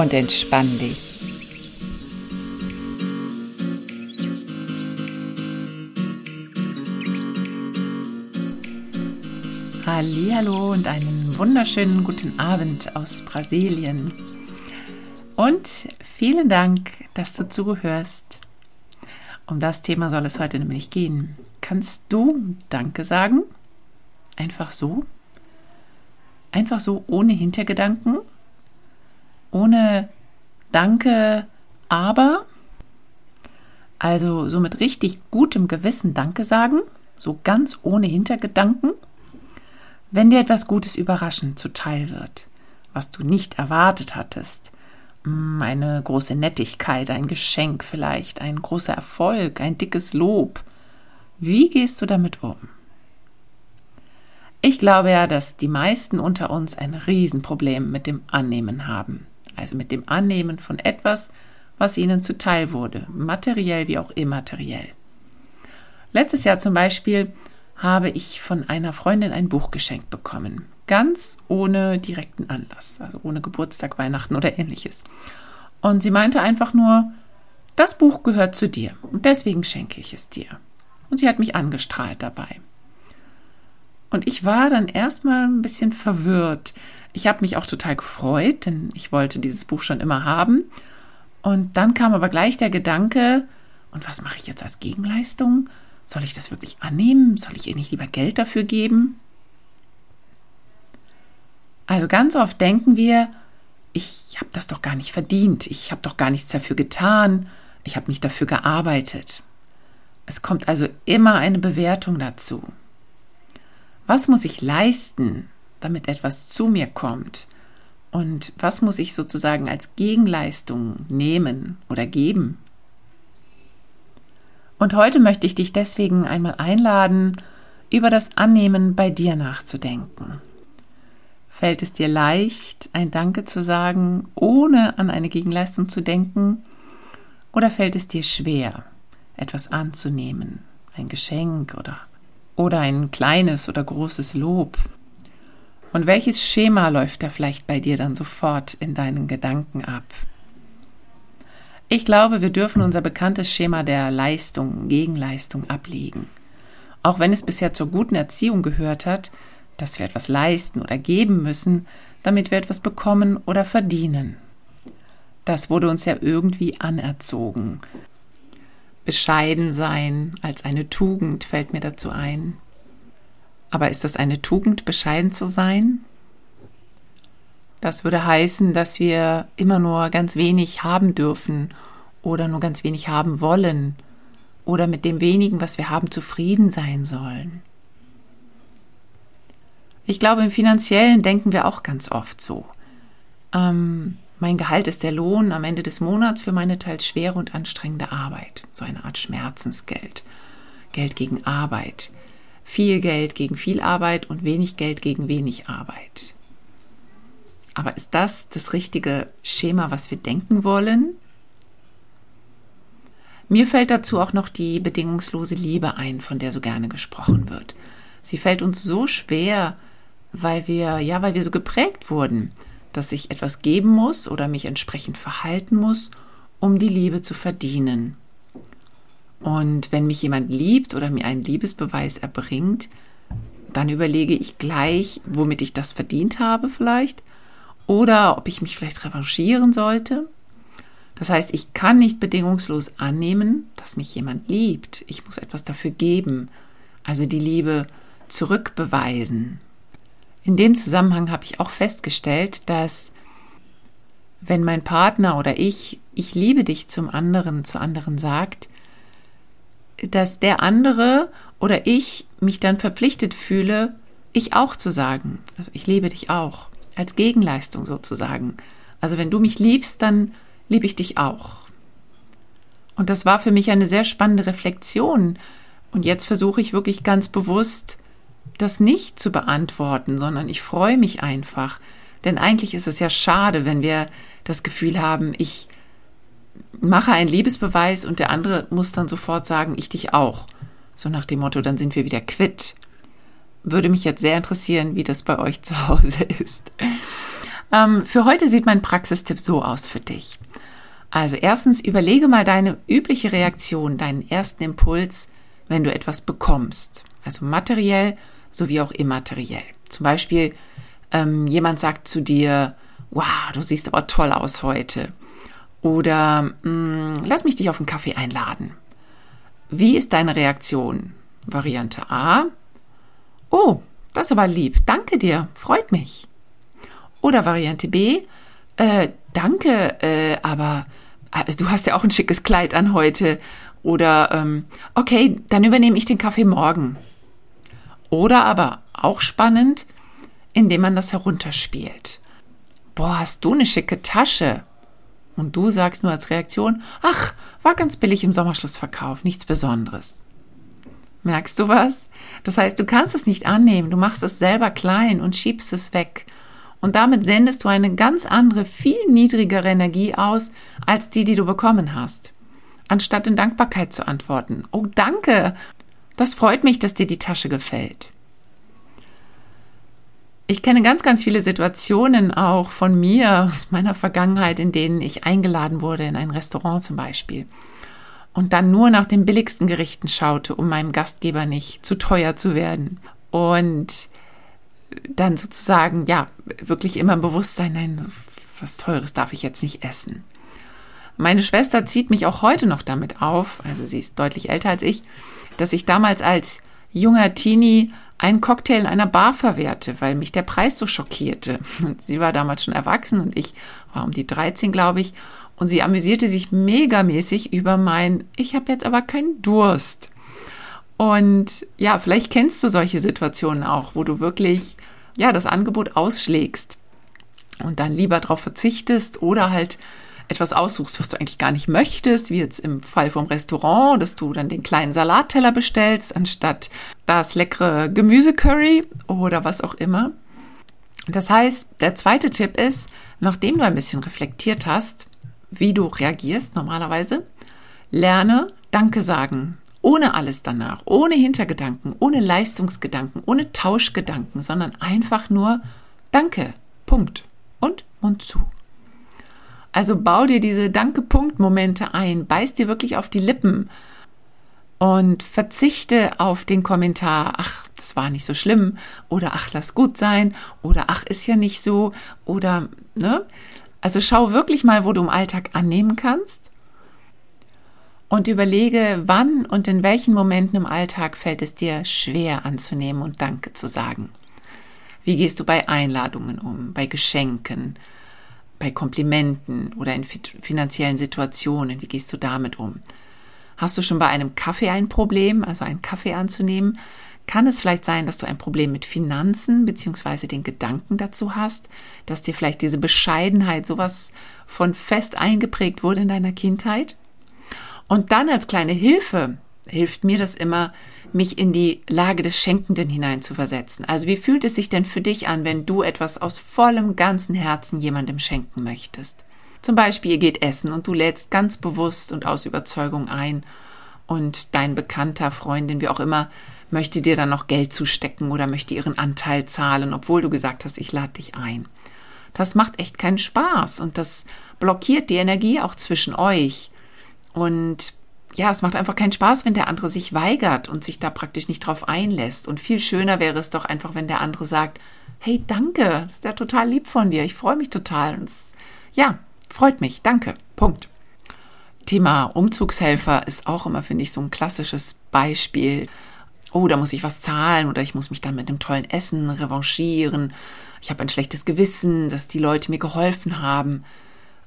Und entspann dich. Hallo und einen wunderschönen guten Abend aus Brasilien. Und vielen Dank, dass du zuhörst. Um das Thema soll es heute nämlich gehen. Kannst du Danke sagen? Einfach so? Einfach so ohne Hintergedanken? Ohne Danke, aber? Also so mit richtig gutem Gewissen Danke sagen? So ganz ohne Hintergedanken? Wenn dir etwas Gutes überraschend zuteil wird, was du nicht erwartet hattest, hm, eine große Nettigkeit, ein Geschenk vielleicht, ein großer Erfolg, ein dickes Lob. Wie gehst du damit um? Ich glaube ja, dass die meisten unter uns ein Riesenproblem mit dem Annehmen haben. Also mit dem Annehmen von etwas, was ihnen zuteil wurde, materiell wie auch immateriell. Letztes Jahr zum Beispiel habe ich von einer Freundin ein Buch geschenkt bekommen ganz ohne direkten Anlass, also ohne Geburtstag, Weihnachten oder ähnliches. Und sie meinte einfach nur, das Buch gehört zu dir und deswegen schenke ich es dir. Und sie hat mich angestrahlt dabei. Und ich war dann erstmal ein bisschen verwirrt. Ich habe mich auch total gefreut, denn ich wollte dieses Buch schon immer haben. Und dann kam aber gleich der Gedanke, und was mache ich jetzt als Gegenleistung? Soll ich das wirklich annehmen? Soll ich ihr nicht lieber Geld dafür geben? Also ganz oft denken wir, ich habe das doch gar nicht verdient, ich habe doch gar nichts dafür getan, ich habe nicht dafür gearbeitet. Es kommt also immer eine Bewertung dazu. Was muss ich leisten, damit etwas zu mir kommt? Und was muss ich sozusagen als Gegenleistung nehmen oder geben? Und heute möchte ich dich deswegen einmal einladen, über das Annehmen bei dir nachzudenken. Fällt es dir leicht, ein Danke zu sagen, ohne an eine Gegenleistung zu denken? Oder fällt es dir schwer, etwas anzunehmen, ein Geschenk oder, oder ein kleines oder großes Lob? Und welches Schema läuft da vielleicht bei dir dann sofort in deinen Gedanken ab? Ich glaube, wir dürfen unser bekanntes Schema der Leistung, Gegenleistung ablegen. Auch wenn es bisher zur guten Erziehung gehört hat, dass wir etwas leisten oder geben müssen, damit wir etwas bekommen oder verdienen. Das wurde uns ja irgendwie anerzogen. Bescheiden sein als eine Tugend fällt mir dazu ein. Aber ist das eine Tugend, bescheiden zu sein? Das würde heißen, dass wir immer nur ganz wenig haben dürfen oder nur ganz wenig haben wollen oder mit dem wenigen, was wir haben, zufrieden sein sollen. Ich glaube, im finanziellen denken wir auch ganz oft so. Ähm, mein Gehalt ist der Lohn am Ende des Monats für meine teils schwere und anstrengende Arbeit. So eine Art Schmerzensgeld. Geld gegen Arbeit. Viel Geld gegen viel Arbeit und wenig Geld gegen wenig Arbeit. Aber ist das das richtige Schema, was wir denken wollen? Mir fällt dazu auch noch die bedingungslose Liebe ein, von der so gerne gesprochen wird. Sie fällt uns so schwer, weil wir, ja, weil wir so geprägt wurden, dass ich etwas geben muss oder mich entsprechend verhalten muss, um die Liebe zu verdienen. Und wenn mich jemand liebt oder mir einen Liebesbeweis erbringt, dann überlege ich gleich, womit ich das verdient habe vielleicht oder ob ich mich vielleicht revanchieren sollte. Das heißt, ich kann nicht bedingungslos annehmen, dass mich jemand liebt. Ich muss etwas dafür geben, also die Liebe zurückbeweisen. In dem Zusammenhang habe ich auch festgestellt, dass wenn mein Partner oder ich, ich liebe dich zum anderen, zu anderen sagt, dass der andere oder ich mich dann verpflichtet fühle, ich auch zu sagen. Also ich liebe dich auch. als Gegenleistung sozusagen. Also wenn du mich liebst, dann liebe ich dich auch. Und das war für mich eine sehr spannende Reflexion. Und jetzt versuche ich wirklich ganz bewusst, das nicht zu beantworten, sondern ich freue mich einfach. Denn eigentlich ist es ja schade, wenn wir das Gefühl haben, ich mache einen Liebesbeweis und der andere muss dann sofort sagen, ich dich auch. So nach dem Motto, dann sind wir wieder quitt. Würde mich jetzt sehr interessieren, wie das bei euch zu Hause ist. Ähm, für heute sieht mein Praxistipp so aus für dich. Also erstens, überlege mal deine übliche Reaktion, deinen ersten Impuls, wenn du etwas bekommst. Also materiell sowie auch immateriell. Zum Beispiel, ähm, jemand sagt zu dir, wow, du siehst aber toll aus heute. Oder mm, lass mich dich auf einen Kaffee einladen. Wie ist deine Reaktion? Variante A. Oh, das ist aber lieb. Danke dir. Freut mich. Oder Variante B. Äh, danke, äh, aber äh, du hast ja auch ein schickes Kleid an heute. Oder ähm, okay, dann übernehme ich den Kaffee morgen. Oder aber auch spannend, indem man das herunterspielt. Boah, hast du eine schicke Tasche? Und du sagst nur als Reaktion, ach, war ganz billig im Sommerschlussverkauf, nichts Besonderes. Merkst du was? Das heißt, du kannst es nicht annehmen, du machst es selber klein und schiebst es weg. Und damit sendest du eine ganz andere, viel niedrigere Energie aus, als die, die du bekommen hast. Anstatt in Dankbarkeit zu antworten. Oh, danke! Das freut mich, dass dir die Tasche gefällt. Ich kenne ganz, ganz viele Situationen auch von mir aus meiner Vergangenheit, in denen ich eingeladen wurde in ein Restaurant zum Beispiel und dann nur nach den billigsten Gerichten schaute, um meinem Gastgeber nicht zu teuer zu werden. Und dann sozusagen, ja, wirklich immer im Bewusstsein, nein, was Teures darf ich jetzt nicht essen. Meine Schwester zieht mich auch heute noch damit auf, also sie ist deutlich älter als ich, dass ich damals als junger Teenie einen Cocktail in einer Bar verwehrte, weil mich der Preis so schockierte. Sie war damals schon erwachsen und ich war um die 13, glaube ich. Und sie amüsierte sich megamäßig über mein, ich habe jetzt aber keinen Durst. Und ja, vielleicht kennst du solche Situationen auch, wo du wirklich ja das Angebot ausschlägst und dann lieber darauf verzichtest oder halt etwas aussuchst, was du eigentlich gar nicht möchtest, wie jetzt im Fall vom Restaurant, dass du dann den kleinen Salatteller bestellst, anstatt das leckere Gemüsecurry oder was auch immer. Das heißt, der zweite Tipp ist, nachdem du ein bisschen reflektiert hast, wie du reagierst normalerweise, lerne Danke sagen. Ohne alles danach, ohne Hintergedanken, ohne Leistungsgedanken, ohne Tauschgedanken, sondern einfach nur Danke. Punkt. Und Mund zu. Also bau dir diese Danke-Punkt-Momente ein, beiß dir wirklich auf die Lippen. Und verzichte auf den Kommentar, ach, das war nicht so schlimm. Oder ach, lass gut sein. Oder ach, ist ja nicht so. Oder, ne? Also schau wirklich mal, wo du im Alltag annehmen kannst. Und überlege, wann und in welchen Momenten im Alltag fällt es dir schwer anzunehmen und Danke zu sagen. Wie gehst du bei Einladungen um, bei Geschenken, bei Komplimenten oder in finanziellen Situationen? Wie gehst du damit um? Hast du schon bei einem Kaffee ein Problem, also einen Kaffee anzunehmen? Kann es vielleicht sein, dass du ein Problem mit Finanzen bzw. den Gedanken dazu hast, dass dir vielleicht diese Bescheidenheit sowas von fest eingeprägt wurde in deiner Kindheit? Und dann als kleine Hilfe hilft mir das immer, mich in die Lage des Schenkenden hineinzuversetzen. Also wie fühlt es sich denn für dich an, wenn du etwas aus vollem ganzen Herzen jemandem schenken möchtest? Zum Beispiel, ihr geht essen und du lädst ganz bewusst und aus Überzeugung ein und dein Bekannter, Freundin, wie auch immer, möchte dir dann noch Geld zustecken oder möchte ihren Anteil zahlen, obwohl du gesagt hast, ich lade dich ein. Das macht echt keinen Spaß und das blockiert die Energie auch zwischen euch. Und ja, es macht einfach keinen Spaß, wenn der andere sich weigert und sich da praktisch nicht drauf einlässt. Und viel schöner wäre es doch einfach, wenn der andere sagt, hey, danke, das ist ja total lieb von dir, ich freue mich total. Und es, ja, freut mich, danke, Punkt. Thema Umzugshelfer ist auch immer, finde ich, so ein klassisches Beispiel. Oh, da muss ich was zahlen oder ich muss mich dann mit einem tollen Essen revanchieren. Ich habe ein schlechtes Gewissen, dass die Leute mir geholfen haben.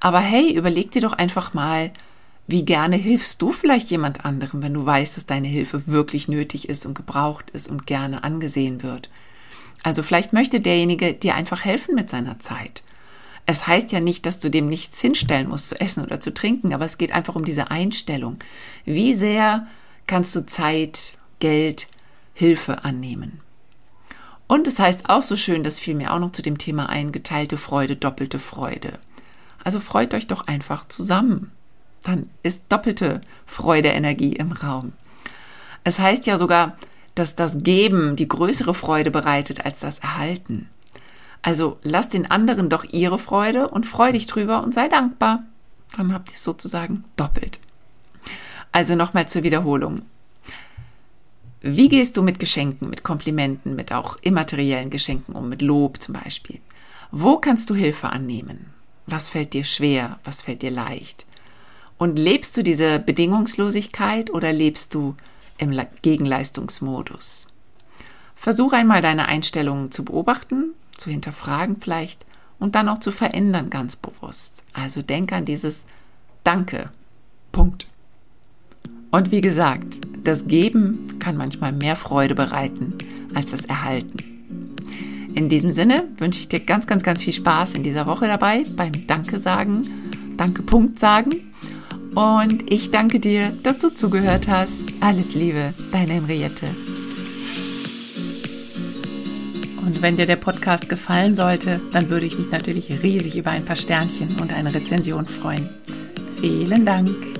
Aber hey, überleg dir doch einfach mal, wie gerne hilfst du vielleicht jemand anderem, wenn du weißt, dass deine Hilfe wirklich nötig ist und gebraucht ist und gerne angesehen wird? Also vielleicht möchte derjenige dir einfach helfen mit seiner Zeit. Es heißt ja nicht, dass du dem nichts hinstellen musst zu essen oder zu trinken, aber es geht einfach um diese Einstellung. Wie sehr kannst du Zeit, Geld, Hilfe annehmen? Und es heißt auch so schön, das fiel mir auch noch zu dem Thema ein, geteilte Freude, doppelte Freude. Also freut euch doch einfach zusammen. Dann ist doppelte Freude, Energie im Raum. Es heißt ja sogar, dass das Geben die größere Freude bereitet als das Erhalten. Also lass den anderen doch ihre Freude und freu dich drüber und sei dankbar. Dann habt ihr es sozusagen doppelt. Also nochmal zur Wiederholung. Wie gehst du mit Geschenken, mit Komplimenten, mit auch immateriellen Geschenken um, mit Lob zum Beispiel? Wo kannst du Hilfe annehmen? Was fällt dir schwer? Was fällt dir leicht? Und lebst du diese Bedingungslosigkeit oder lebst du im Gegenleistungsmodus? Versuch einmal deine Einstellungen zu beobachten zu hinterfragen vielleicht und dann auch zu verändern ganz bewusst. Also denk an dieses Danke. Punkt. Und wie gesagt, das Geben kann manchmal mehr Freude bereiten als das Erhalten. In diesem Sinne wünsche ich dir ganz, ganz, ganz viel Spaß in dieser Woche dabei beim Danke sagen, Danke Punkt sagen. Und ich danke dir, dass du zugehört hast. Alles Liebe, deine Henriette. Und wenn dir der Podcast gefallen sollte, dann würde ich mich natürlich riesig über ein paar Sternchen und eine Rezension freuen. Vielen Dank.